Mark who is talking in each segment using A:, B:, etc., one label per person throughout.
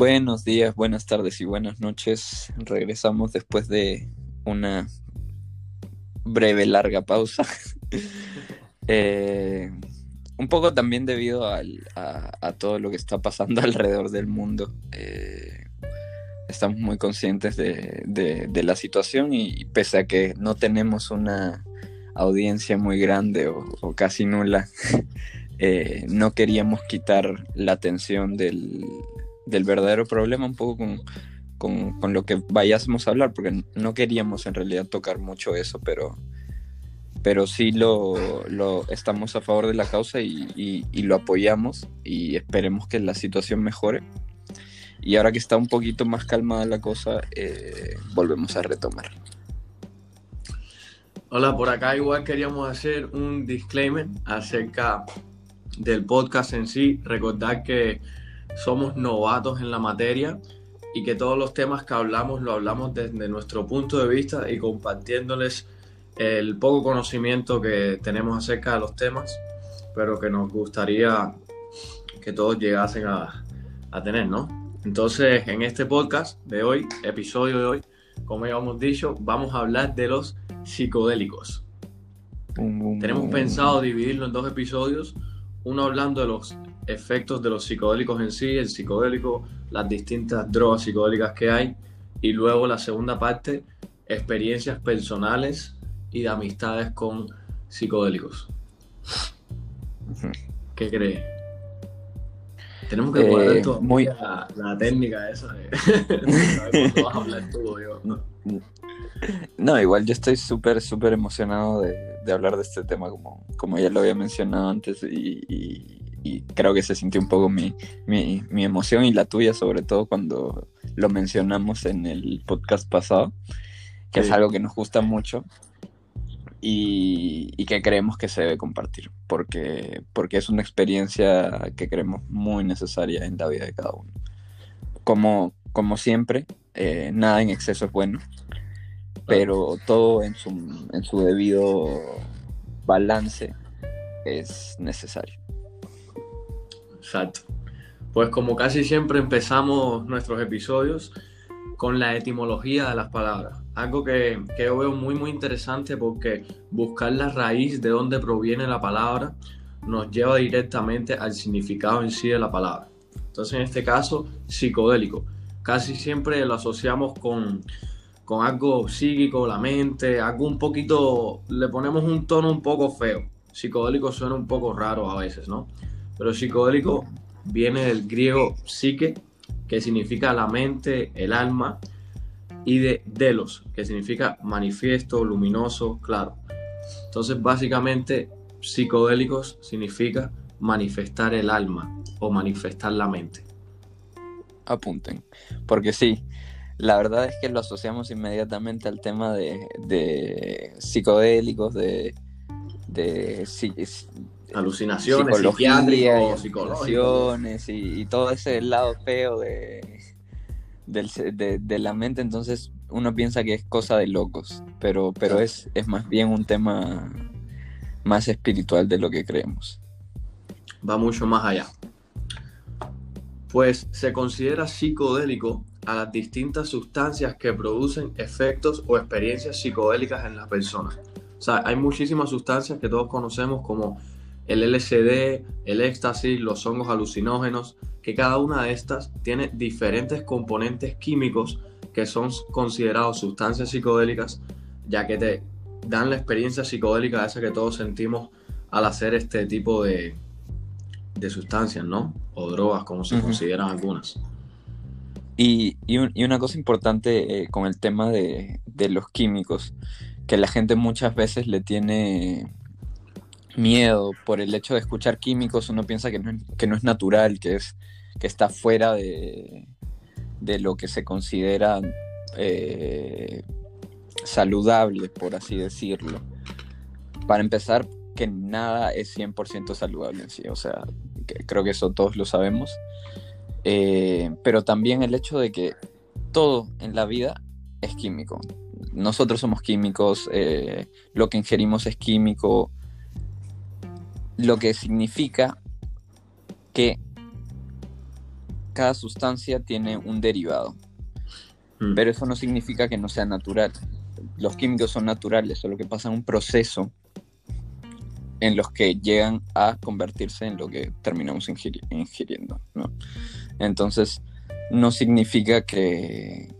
A: Buenos días, buenas tardes y buenas noches. Regresamos después de una breve, larga pausa. Eh, un poco también debido a, todo lo que está pasando alrededor del mundo. Eh, estamos muy conscientes de, la situación y, pese a que no tenemos una audiencia muy grande o, casi nula, eh, no queríamos quitar la atención del, del verdadero problema un poco con, lo que vayásemos a hablar, porque no queríamos en realidad tocar mucho eso, pero, pero sí lo, estamos a favor de la causa y, lo apoyamos y esperemos que la situación mejore. Y ahora que está un poquito más calmada la cosa, eh, volvemos a retomar.
B: Hola, por acá igual queríamos hacer un disclaimer acerca del podcast en sí. Recordar que somos novatos en la materia y que todos los temas que hablamos lo hablamos desde nuestro punto de vista y compartiéndoles el poco conocimiento que tenemos acerca de los temas, pero que nos gustaría que todos llegasen a, tener, ¿no? Entonces, en este podcast de hoy, episodio de hoy, como ya hemos dicho, vamos a hablar de los psicodélicos. Tenemos pensado dividirlo en dos episodios, uno hablando de los efectos de los psicodélicos en sí, el psicodélico, las distintas drogas psicodélicas que hay, y luego la segunda parte, experiencias personales y de amistades con psicodélicos. ¿Qué crees? Tenemos que eh, muy... la, técnica esa de,
A: vas a hablar yo. No, igual yo estoy súper, súper emocionado de, hablar de este tema, como, como ya lo había mencionado antes, y y creo que se sintió un poco mi, emoción y la tuya, sobre todo cuando lo mencionamos en el podcast pasado, que es algo que nos gusta mucho y, que creemos que se debe compartir, porque, porque es una experiencia que creemos muy necesaria en la vida de cada uno. Como, como siempre, eh, nada en exceso es bueno, pero todo en su, en su debido balance es necesario.
B: Exacto. Pues como casi siempre empezamos nuestros episodios con la etimología de las palabras. Algo que, yo veo muy muy interesante porque buscar la raíz de dónde proviene la palabra nos lleva directamente al significado en sí de la palabra. Entonces en este caso, psicodélico. Casi siempre lo asociamos con, con algo psíquico, la mente, algo un poquito, le ponemos un tono un poco feo. Psicodélico suena un poco raro a veces, ¿no? Pero psicodélico viene del griego psique, que significa la mente, el alma, y de delos, que significa manifiesto, luminoso, claro. Entonces, básicamente, psicodélicos significa manifestar el alma o manifestar la mente.
A: Apunten, porque sí, la verdad es que lo asociamos inmediatamente al tema de, psicodélicos, de, de
B: alucinaciones
A: psiquiátricos, psicológicos. Y, y, todo ese lado feo de, de, la mente, entonces uno piensa que es cosa de locos, pero, pero es, es más bien un tema más espiritual de lo que creemos.
B: Va mucho más allá. Pues se considera psicodélico a las distintas sustancias que producen efectos o experiencias psicodélicas en las personas. O sea, hay muchísimas sustancias que todos conocemos como el LSD, el éxtasis, los hongos alucinógenos, que cada una de estas tiene diferentes componentes químicos que son considerados sustancias psicodélicas, ya que te dan la experiencia psicodélica esa que todos sentimos al hacer este tipo de, de sustancias, ¿no? O drogas, como se consideran algunas.
A: Y, una cosa importante eh, con el tema de, de, los químicos, que la gente muchas veces le tiene miedo por el hecho de escuchar químicos, uno piensa que no, es natural, que, es, que está fuera de, lo que se considera eh, saludable, por así decirlo. Para empezar, que nada es 100% saludable en sí, o sea, creo que eso todos lo sabemos. Eh, pero también el hecho de que todo en la vida es químico. Nosotros somos químicos, eh, lo que ingerimos es químico, lo que significa que cada sustancia tiene un derivado.
B: Mm.
A: Pero eso no significa que no sea natural. Los químicos son naturales, solo que pasan un proceso en los que llegan a convertirse en lo que terminamos ingiri- ingiriendo. ¿no? Entonces, no significa que,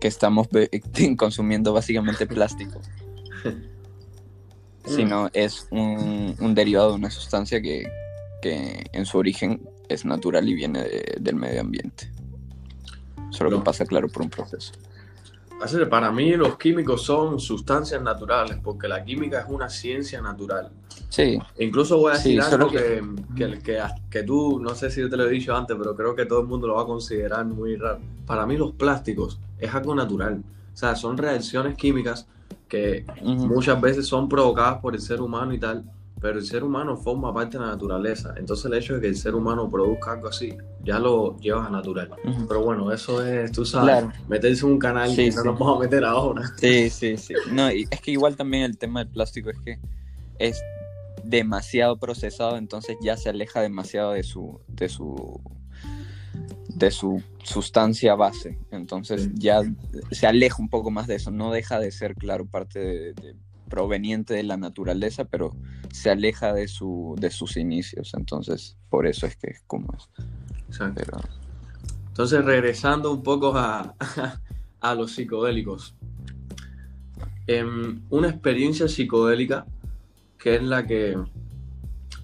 A: que estamos consumiendo básicamente plástico, sino es un, un derivado de una sustancia que, que en su origen es natural y viene de- del medio ambiente. Solo
B: Lo-
A: que pasa, claro, por un proceso.
B: Para mí los químicos son sustancias naturales, porque la química es una ciencia natural.
A: Sí,
B: Incluso voy a
A: Sí,
B: decir
A: solo
B: algo que, que, que, que tú, no sé si yo te lo he dicho antes, pero creo que todo el mundo lo va a considerar muy raro. Para mí los plásticos es algo natural. O sea, son reacciones químicas que muchas veces son provocadas por el ser humano y tal, pero el ser humano forma parte de la naturaleza. Entonces el hecho de que el ser humano produzca algo así, ya lo llevas a natural. Pero bueno, eso es, tú sabes,
A: Claro.
B: meterse en un canal
A: Sí,
B: que no
A: sí.
B: nos vamos a meter ahora.
A: Sí, sí, sí. No, y es que igual también el tema del plástico es que es demasiado procesado, entonces ya se aleja demasiado de su, de su, de su sustancia base. Entonces
B: Sí.
A: ya se aleja un poco más de eso. No deja de ser, claro, parte de, de- proveniente de la naturaleza, pero se aleja de su, de sus inicios. Entonces, por eso es que es como es.
B: Exacto.
A: Pero
B: Entonces, regresando un poco a, a los psicodélicos. Em, una experiencia psicodélica que es la que,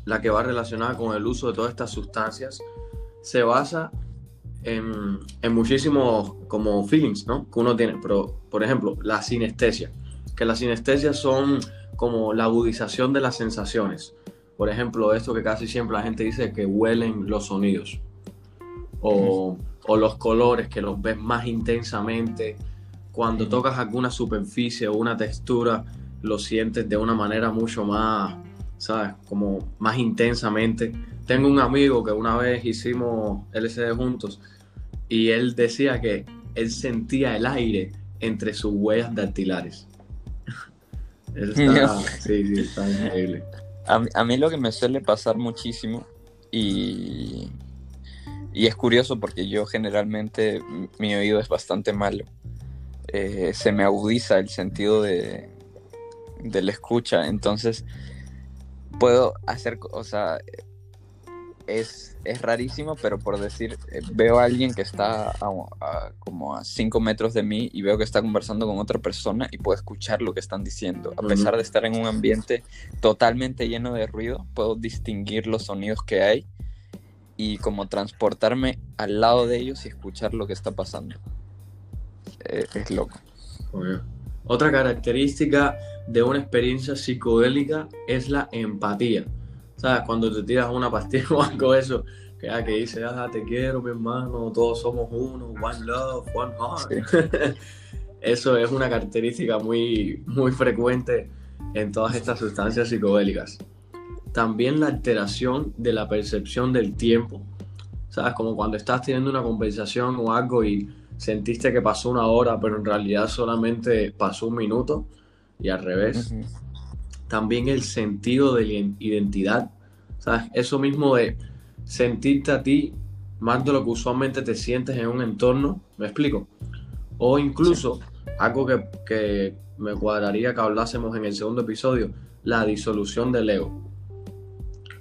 B: la que va relacionada con el uso de todas estas sustancias se basa en, en muchísimos como feelings, ¿no? Que uno tiene. Pero, por ejemplo, la sinestesia. Que las sinestesias son como la agudización de las sensaciones. Por ejemplo, esto que casi siempre la gente dice que huelen los sonidos. O, o los colores que los ves más intensamente. Cuando tocas alguna superficie o una textura, lo sientes de una manera mucho más, ¿sabes? Como más intensamente. Tengo un amigo que una vez hicimos LCD juntos y él decía que él sentía el aire entre sus huellas dactilares. Eso está, sí, sí, está increíble.
A: A, mí- a mí lo que me suele pasar muchísimo y, y es curioso porque yo generalmente mi oído es bastante malo. Eh, se me agudiza el sentido de, de la escucha, entonces puedo hacer, o sea, es, es rarísimo, pero por decir, eh, veo a alguien que está a- a- como a 5 metros de mí y veo que está conversando con otra persona y puedo escuchar lo que están diciendo. A pesar de estar en un ambiente totalmente lleno de ruido, puedo distinguir los sonidos que hay y como transportarme al lado de ellos y escuchar lo que está pasando. Eh, es loco.
B: Obvio. Otra característica de una experiencia psicodélica es la empatía. ¿Sabes? Cuando te tiras una pastilla o algo eso, que, ah, que dice, ah, te quiero, mi hermano, todos somos uno, one love, one heart. Eso es una característica muy, muy frecuente en todas estas sustancias psicodélicas. También la alteración de la percepción del tiempo. ¿Sabes? Como cuando estás teniendo una conversación o algo y sentiste que pasó una hora, pero en realidad solamente pasó un minuto y al revés.
A: Ujú.
B: También el sentido de la identidad. ¿Sabes? Eso mismo de sentirte a ti más de lo que usualmente te sientes en un entorno. ¿Me explico? O incluso algo que, que me cuadraría que hablásemos en el segundo episodio, la disolución del ego.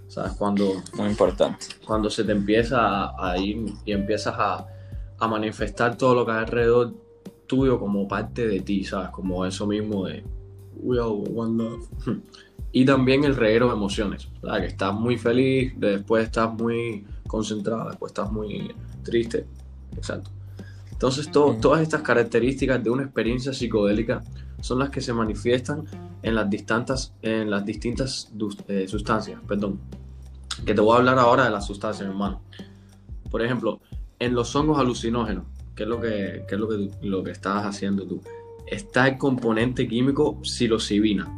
B: ¿Sabes? Cuando,
A: Muy importante.
B: cuando se te empieza a, a ir y empiezas a, a manifestar todo lo que hay alrededor tuyo como parte de ti, ¿sabes? Como eso mismo de we all one love. Y también el reguero de emociones, ¿sabes? Que estás muy feliz, después estás muy concentrado, después estás muy triste. Exacto. Entonces, todas estas características de una experiencia psicodélica son las que se manifiestan en las distintas, en las distintas dus- eh, sustancias, perdón. Que te voy a hablar ahora de las sustancias, hermano. Por ejemplo, en los hongos alucinógenos, que es lo que, que es lo que, tú- lo que estás haciendo tú, está el componente químico psilocibina,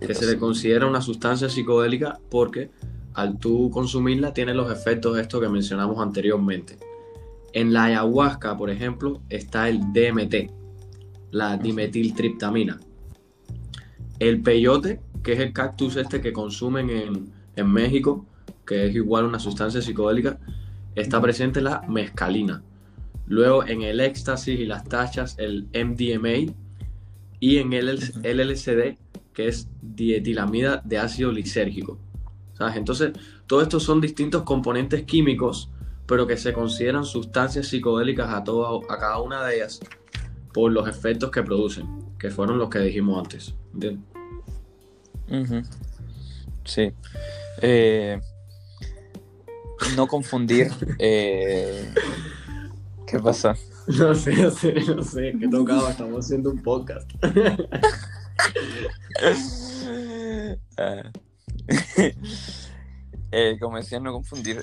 B: que se le considera una sustancia psicodélica porque al tú consumirla tiene los efectos estos que mencionamos anteriormente. En la ayahuasca, por ejemplo, está el DMT, la dimetiltriptamina. El peyote, que es el cactus este que consumen en, en México, que es igual una sustancia psicodélica, está presente la mescalina. Luego en el éxtasis y las tachas, el MDMA. Y en el LSD, que es dietilamida de ácido lisérgico. ¿Sabes? Entonces, todos estos son distintos componentes químicos, pero que se consideran sustancias psicodélicas a, a cada una de ellas por los efectos que producen, que fueron los que dijimos antes.
A: Sí. Eh, no confundir. Eh, ¿Qué pasa?
B: No sé, no sé, no sé. Que tocaba, estamos haciendo un podcast.
A: Ah. Eh, como decía, no confundir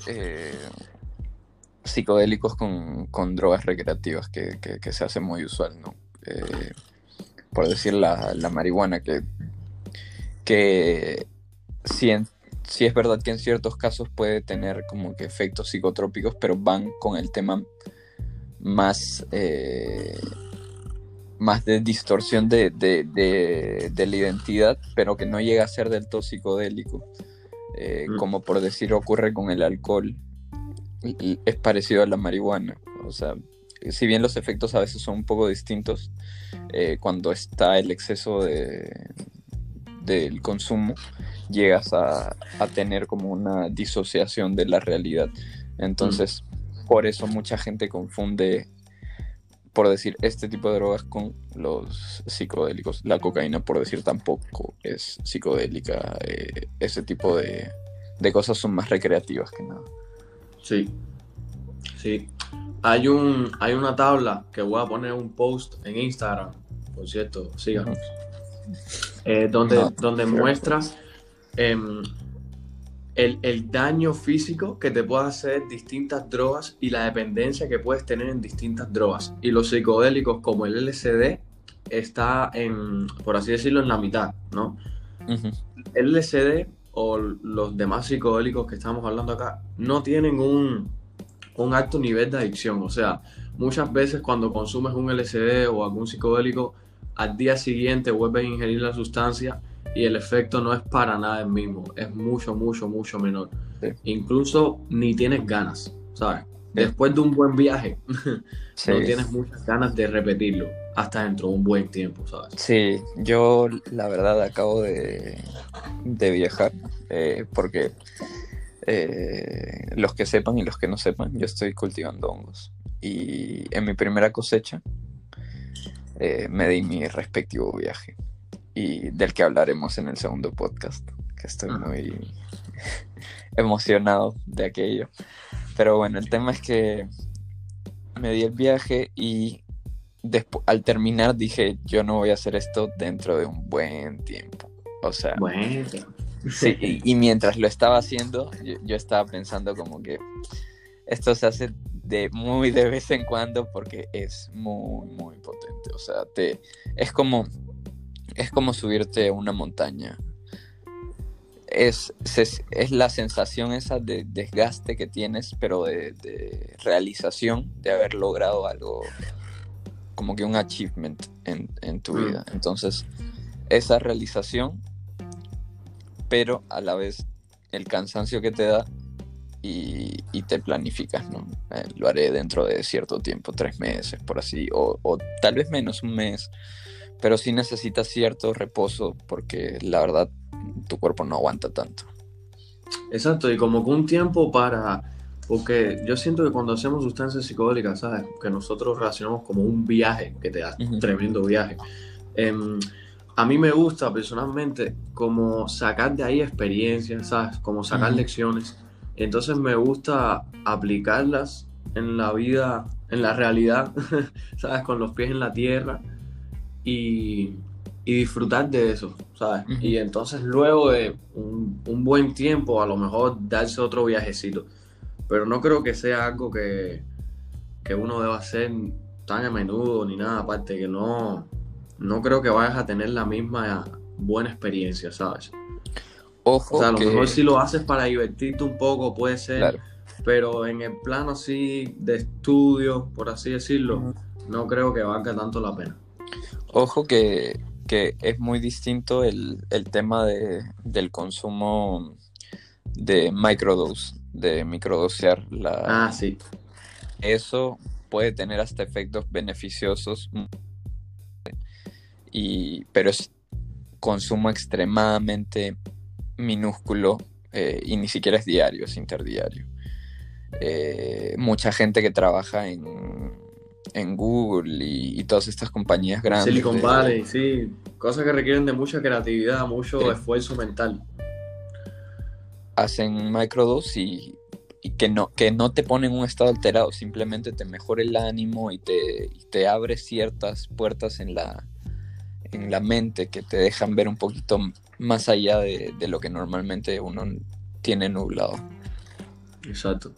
A: psicodélicos con, drogas recreativas, que, se hace muy usual, ¿no? por decir la, la marihuana, que, que si, si es verdad que en ciertos casos puede tener como que efectos psicotrópicos, pero van con el tema más, eh, más de distorsión de, la identidad, pero que no llega a ser del todo psicodélico. Eh, mm. Como por decir ocurre con el alcohol, es parecido a la marihuana. O sea, si bien los efectos a veces son un poco distintos, eh, cuando está el exceso de, del consumo, llegas a, tener como una disociación de la realidad. Entonces, mm. Por eso mucha gente confunde, por decir, este tipo de drogas con los psicodélicos. La cocaína, por decir, tampoco es psicodélica. Eh, ese tipo de, de cosas son más recreativas que nada.
B: Sí, sí. Hay, un, hay una tabla que voy a poner un post en Instagram, por cierto, síganos, eh, donde, donde muestra em, el, daño físico que te puede hacer distintas drogas y la dependencia que puedes tener en distintas drogas. Y los psicodélicos como el LSD está en, por así decirlo, en la mitad, ¿no? El LSD o los demás psicodélicos que estamos hablando acá no tienen un, un alto nivel de adicción. O sea, muchas veces cuando consumes un LSD o algún psicodélico, al día siguiente vuelves a ingerir la sustancia y el efecto no es para nada el mismo, es mucho, mucho, mucho menor. Incluso ni tienes ganas, ¿sabes? Después de un buen viaje, no tienes muchas ganas de repetirlo hasta dentro de un buen tiempo, ¿sabes?
A: Sí, yo la verdad acabo de, de viajar eh, porque eh, los que sepan y los que no sepan, yo estoy cultivando hongos. Y en mi primera cosecha eh, me di mi respectivo viaje. Y del que hablaremos en el segundo podcast, que estoy muy emocionado de aquello. Pero bueno, el tema es que me di el viaje y al terminar dije, yo no voy a hacer esto dentro de un buen tiempo. O sea,
B: bueno.
A: Sí, y, mientras lo estaba haciendo, yo, estaba pensando como que esto se hace de muy de vez en cuando porque es muy, muy potente. O sea, te, es como, es como subirte a una montaña. Es, es, la sensación esa de desgaste que tienes, pero de, de, realización, de haber logrado algo, como que un achievement en, en tu mm. vida. Entonces, esa realización pero a la vez el cansancio que te da y, te planificas, ¿no? Eh, lo haré dentro de cierto tiempo, tres meses, por así, o, tal vez menos, un mes, pero sí necesitas cierto reposo porque la verdad tu cuerpo no aguanta tanto.
B: Exacto, y como que un tiempo para... Porque yo siento que cuando hacemos sustancias psicodélicas, ¿sabes? Que nosotros relacionamos como un viaje, que te da un tremendo viaje. Em, a mí me gusta personalmente como sacar de ahí experiencias, ¿sabes? Como sacar lecciones. Entonces me gusta aplicarlas en la vida, en la realidad, ¿sabes? Con los pies en la tierra y, disfrutar de eso, ¿sabes? Y entonces luego de un, buen tiempo, a lo mejor darse otro viajecito. Pero no creo que sea algo que, que uno deba hacer tan a menudo ni nada, aparte que no, no creo que vayas a tener la misma buena experiencia, ¿sabes?
A: Ojo.
B: O sea, a lo mejor si lo haces para divertirte un poco, puede ser. Pero en el plano así de estudio, por así decirlo, no creo que valga tanto la pena.
A: Ojo que, es muy distinto el, tema de, del consumo de microdose de microdosear la...
B: Ah, sí.
A: Eso puede tener hasta efectos beneficiosos, y, pero es consumo extremadamente minúsculo eh, y ni siquiera es diario, es interdiario. Eh, mucha gente que trabaja en, en Google y, todas estas compañías grandes.
B: Silicon Valley, sí. Cosas que requieren de mucha creatividad, mucho esfuerzo mental.
A: Hacen microdose y, y, que, no, que no te ponen en un estado alterado, simplemente te mejora el ánimo y te, y te abre ciertas puertas en la, en la mente que te dejan ver un poquito más allá de, de lo que normalmente uno tiene nublado.
B: Exacto.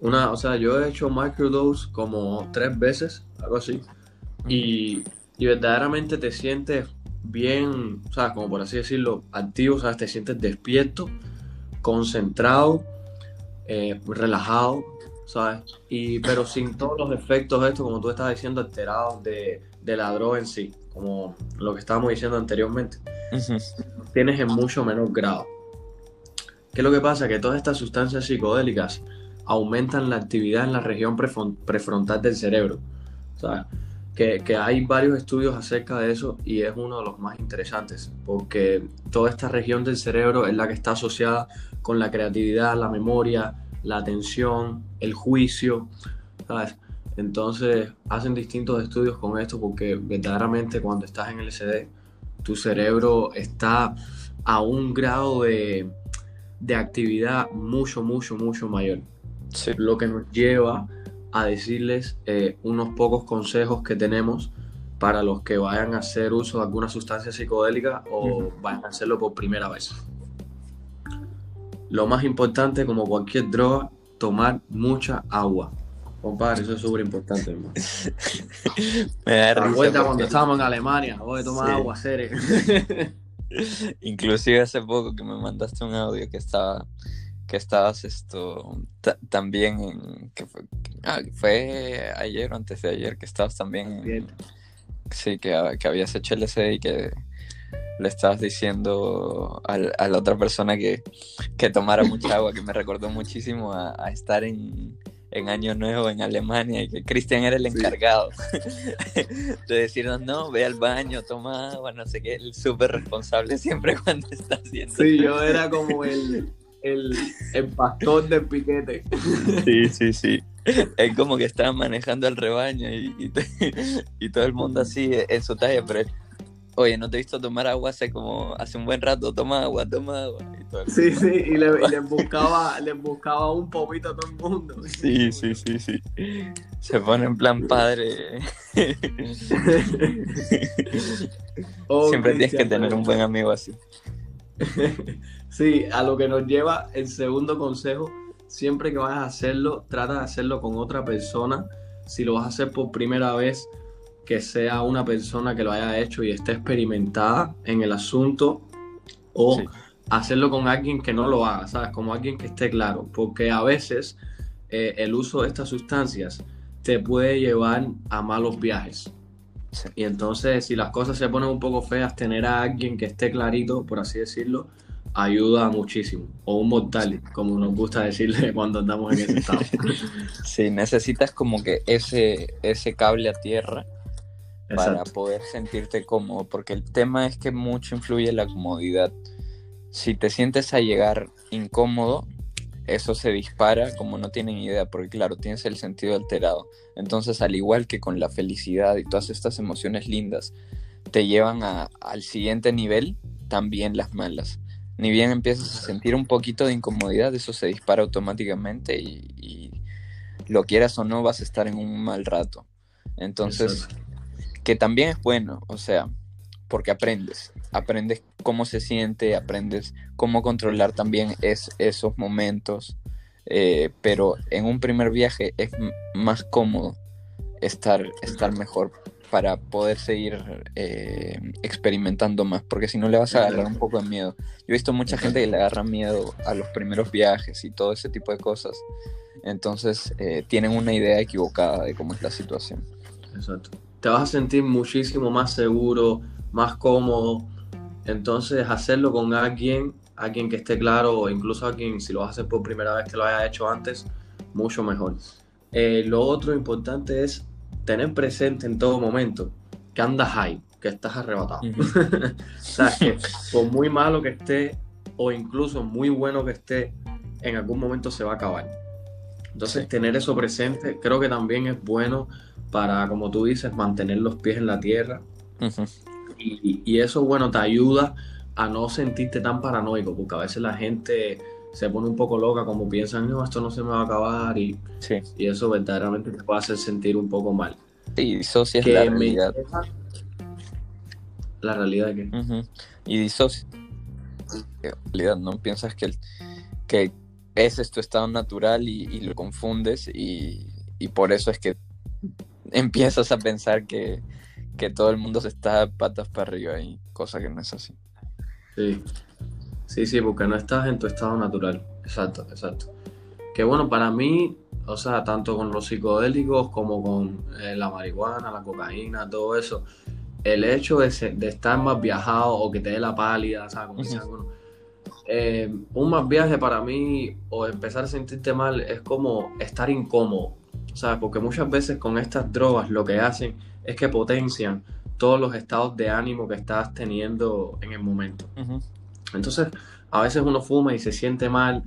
B: Una, o sea, yo he hecho microdose como tres veces, algo así. Y, y verdaderamente te sientes bien, o sea, como por así decirlo, activo, o sea, te sientes despierto, concentrado, eh, relajado, ¿sabes? Y, pero sin todos los efectos estos, como tú estabas diciendo, alterados de, de la droga en sí, como lo que estábamos diciendo anteriormente. Tienes en mucho menor grado. ¿Qué es lo que pasa? Que todas estas sustancias psicodélicas aumentan la actividad en la región prefrontal del cerebro. que, que, hay varios estudios acerca de eso y es uno de los más interesantes, porque toda esta región del cerebro es la que está asociada con la creatividad, la memoria, la atención, el juicio, ¿sabes? Entonces hacen distintos estudios con esto porque verdaderamente cuando estás en LSD, tu cerebro está a un grado de, de actividad mucho, mucho, mucho mayor. Lo que nos lleva a decirles eh, unos pocos consejos que tenemos para los que vayan a hacer uso de alguna sustancia psicodélica o vayan a hacerlo por primera vez. Lo más importante, como cualquier droga, tomar mucha agua. Compadre, eso es súper importante, hermano. Me da risa. vuelta cuando estábamos en Alemania, voy a tomar agua, serio.
A: Inclusive hace poco que me mandaste un audio que estaba que estabas esto también en, que ah, fue, ayer o antes de ayer que estabas también sí que, que, habías hecho el y que le estabas diciendo a, la otra persona que, que, tomara mucha agua que me recordó muchísimo a, estar en, en, Año Nuevo en Alemania y que Cristian era el encargado de decirnos no, ve al baño, toma agua, no sé qué, el súper responsable siempre cuando está haciendo.
B: Sí, yo era como el, el, el pastor del piquete.
A: Sí, sí, sí. Es como que estaba manejando el rebaño y, y, todo el mundo así en su talla, pero oye, no te he visto tomar agua hace como hace un buen rato, toma agua, toma agua.
B: sí, sí, y le, buscaba, le buscaba un poquito a todo el mundo.
A: Sí, sí, sí, sí. Se pone en plan padre. Siempre tienes que tener un buen amigo así.
B: Sí, a lo que nos lleva el segundo consejo, siempre que vayas a hacerlo, trata de hacerlo con otra persona. Si lo vas a hacer por primera vez, que sea una persona que lo haya hecho y esté experimentada en el asunto o hacerlo con alguien que no lo haga, ¿sabes? Como alguien que esté claro, porque a veces eh, el uso de estas sustancias te puede llevar a malos viajes. Y entonces, si las cosas se ponen un poco feas, tener a alguien que esté clarito, por así decirlo, ayuda muchísimo. O un mortal, como nos gusta decirle cuando andamos en ese estado.
A: sí, necesitas como que ese, ese cable a tierra para poder sentirte cómodo, porque el tema es que mucho influye la comodidad. Si te sientes a llegar incómodo, eso se dispara como no tienen idea, porque claro, tienes el sentido alterado. Entonces, al igual que con la felicidad y todas estas emociones lindas, te llevan al siguiente nivel, también las malas ni bien empiezas a sentir un poquito de incomodidad, eso se dispara automáticamente y, lo quieras o no vas a estar en un mal rato. Entonces, que también es bueno, o sea, porque aprendes, aprendes cómo se siente, aprendes cómo controlar también es, esos momentos, eh, pero en un primer viaje es más cómodo estar, estar mejor para poder seguir eh, experimentando más, porque si no le vas a agarrar un poco de miedo. Yo he visto mucha gente que le agarra miedo a los primeros viajes y todo ese tipo de cosas, entonces eh, tienen una idea equivocada de cómo es la situación.
B: Exacto. Te vas a sentir muchísimo más seguro, más cómodo, entonces hacerlo con alguien alguien que esté claro o incluso a quien si lo vas a hacer por primera vez que lo haya hecho antes, mucho mejor. Eh, lo otro importante es tener presente en todo momento que andas high, que estás arrebatado. o sea, que por muy malo que esté o incluso muy bueno que esté, en algún momento se va a acabar. Entonces, tener eso presente creo que también es bueno para, como tú dices, mantener los pies en la tierra. y, y, eso, bueno, te ayuda a no sentirte tan paranoico, porque a veces la gente se pone un poco loca, como piensan, no, esto no se me va a acabar, y, y eso verdaderamente te puede hacer sentir un poco mal.
A: Sí, disocias la realidad.
B: La realidad que.
A: Y disocias. En realidad, ¿no? Piensas que, que ese es tu estado natural y, lo confundes, y, y, por eso es que empiezas a pensar que, que todo el mundo se está patas para arriba, y cosa que no es así.
B: Sí. Sí, sí, porque no estás en tu estado natural. Exacto, exacto. Que bueno, para mí, o sea, tanto con los psicodélicos como con eh, la marihuana, la cocaína, todo eso, el hecho de, estar más viajado o que te dé la pálida, ¿sabes? Eh, un más viaje para mí o empezar a sentirte mal es como estar incómodo, ¿sabes? Porque muchas veces con estas drogas lo que hacen es que potencian todos los estados de ánimo que estás teniendo en el momento. Entonces, a veces uno fuma y se siente mal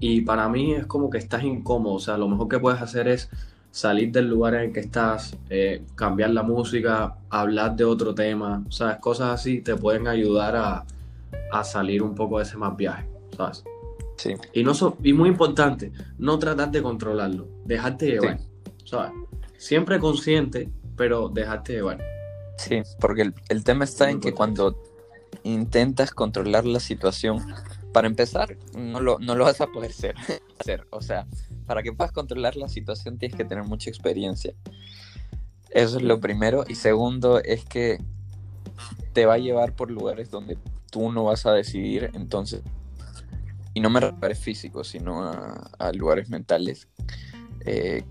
B: y para mí es como que estás incómodo. O sea, lo mejor que puedes hacer es salir del lugar en el que estás, eh, cambiar la música, hablar de otro tema, sea, cosas así te pueden ayudar a, salir un poco de ese más viaje, ¿sabes?
A: Sí.
B: Y, no y muy importante, no tratar de controlarlo, dejarte llevar, ¿sabes? Siempre consciente, pero dejarte llevar.
A: Sí, porque el, el tema está en que cuando intentas controlar la situación, para empezar, no lo, no lo vas a poder hacer. O sea, para que puedas controlar la situación tienes que tener mucha experiencia. Eso es lo primero. Y segundo es que te va a llevar por lugares donde tú no vas a decidir. Entonces, y no me refiero físicos, sino a, lugares mentales, eh,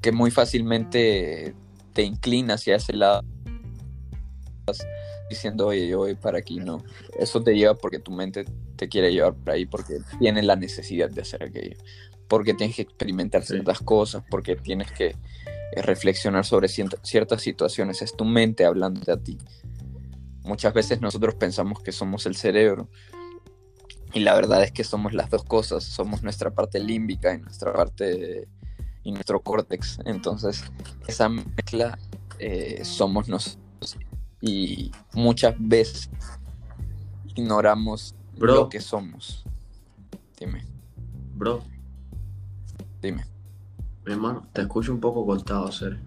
A: que muy fácilmente te inclina hacia ese lado diciendo, oye, yo voy para aquí, no. Eso te lleva porque tu mente te quiere llevar para ahí, porque tiene la necesidad de hacer aquello, porque tienes que experimentar ciertas cosas, porque tienes que eh, reflexionar sobre ciertas situaciones. Es tu mente hablando a ti. Muchas veces nosotros pensamos que somos el cerebro. Y la verdad es que somos las dos cosas. Somos nuestra parte límbica y nuestra parte y nuestro córtex. Entonces, esa mezcla eh, somos nosotros y muchas veces ignoramos lo que somos. Dime.
B: Bro.
A: Dime.
B: Mi hermano, te escucho un poco cortado, ser.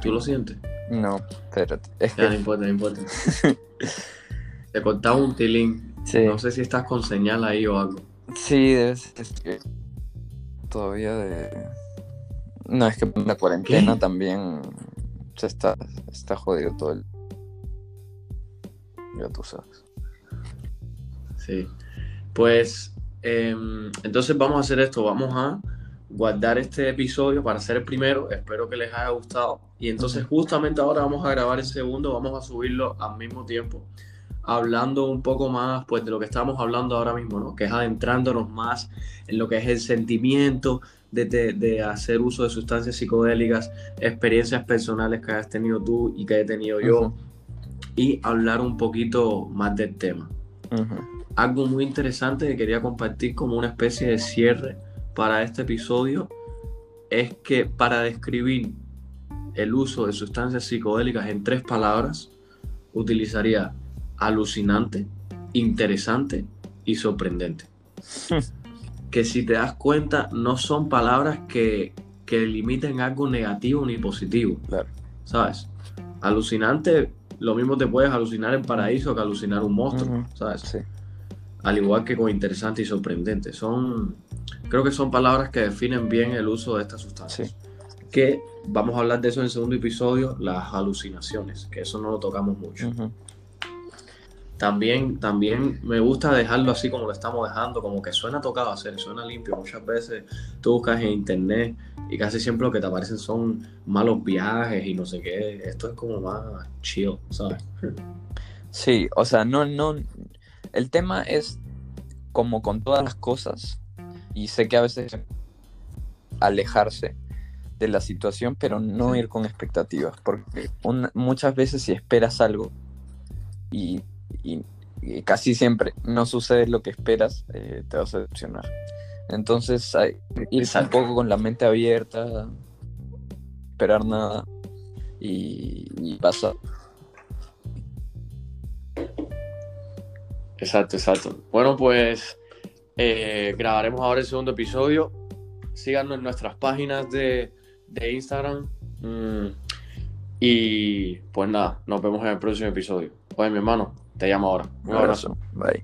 B: ¿Tú lo sientes?
A: No, espérate. Es
B: ya, no importa, no importa. te cortaba un tilín. No sé si estás con señal ahí o algo.
A: Sí, debe ser. todavía de. No, es que la cuarentena también se está, está jodido todo el ya tú sabes.
B: Sí. Pues em, entonces vamos a hacer esto. Vamos a guardar este episodio para hacer el primero. Espero que les haya gustado. Y entonces justamente ahora vamos a grabar el segundo. Vamos a subirlo al mismo tiempo. Hablando un poco más pues de lo que estamos hablando ahora mismo, ¿no? Que es adentrándonos más en lo que es el sentimiento de, de, hacer uso de sustancias psicodélicas, experiencias personales que hayas tenido tú y que he tenido yo y hablar un poquito más del tema. Algo muy interesante que quería compartir como una especie de cierre para este episodio es que para describir el uso de sustancias psicodélicas en tres palabras, utilizaría alucinante, interesante y sorprendente. que si te das cuenta, no son palabras que, que limiten algo negativo ni positivo. ¿Sabes? Alucinante lo mismo te puedes alucinar el paraíso que alucinar un monstruo, ¿sabes? Sí. Al igual que con interesante y sorprendente. Son, creo que son palabras que definen bien el uso de estas sustancias. Que vamos a hablar de eso en el segundo episodio, las alucinaciones, que eso no lo tocamos mucho. También, también me gusta dejarlo así como lo estamos dejando, como que suena tocado hacer, suena limpio. Muchas veces tú buscas en internet y casi siempre lo que te aparecen son malos viajes y no sé qué. Esto es como más chill, ¿sabes?
A: Sí, o sea, no, no. El tema es como con todas las cosas, y sé que a veces alejarse de la situación, pero no ir con expectativas, porque muchas veces si esperas algo y, casi siempre no sucede lo que esperas, eh, te vas a decepcionar. Entonces, hay, ir un poco con la mente abierta, esperar nada y, y pasar.
B: Exacto, exacto. Bueno, pues eh, grabaremos ahora el segundo episodio. Síganos en nuestras páginas de, Instagram. Mm, y pues nada, nos vemos en el próximo episodio. Oye, mi hermano, te llamo ahora.
A: Un abrazo. Bye.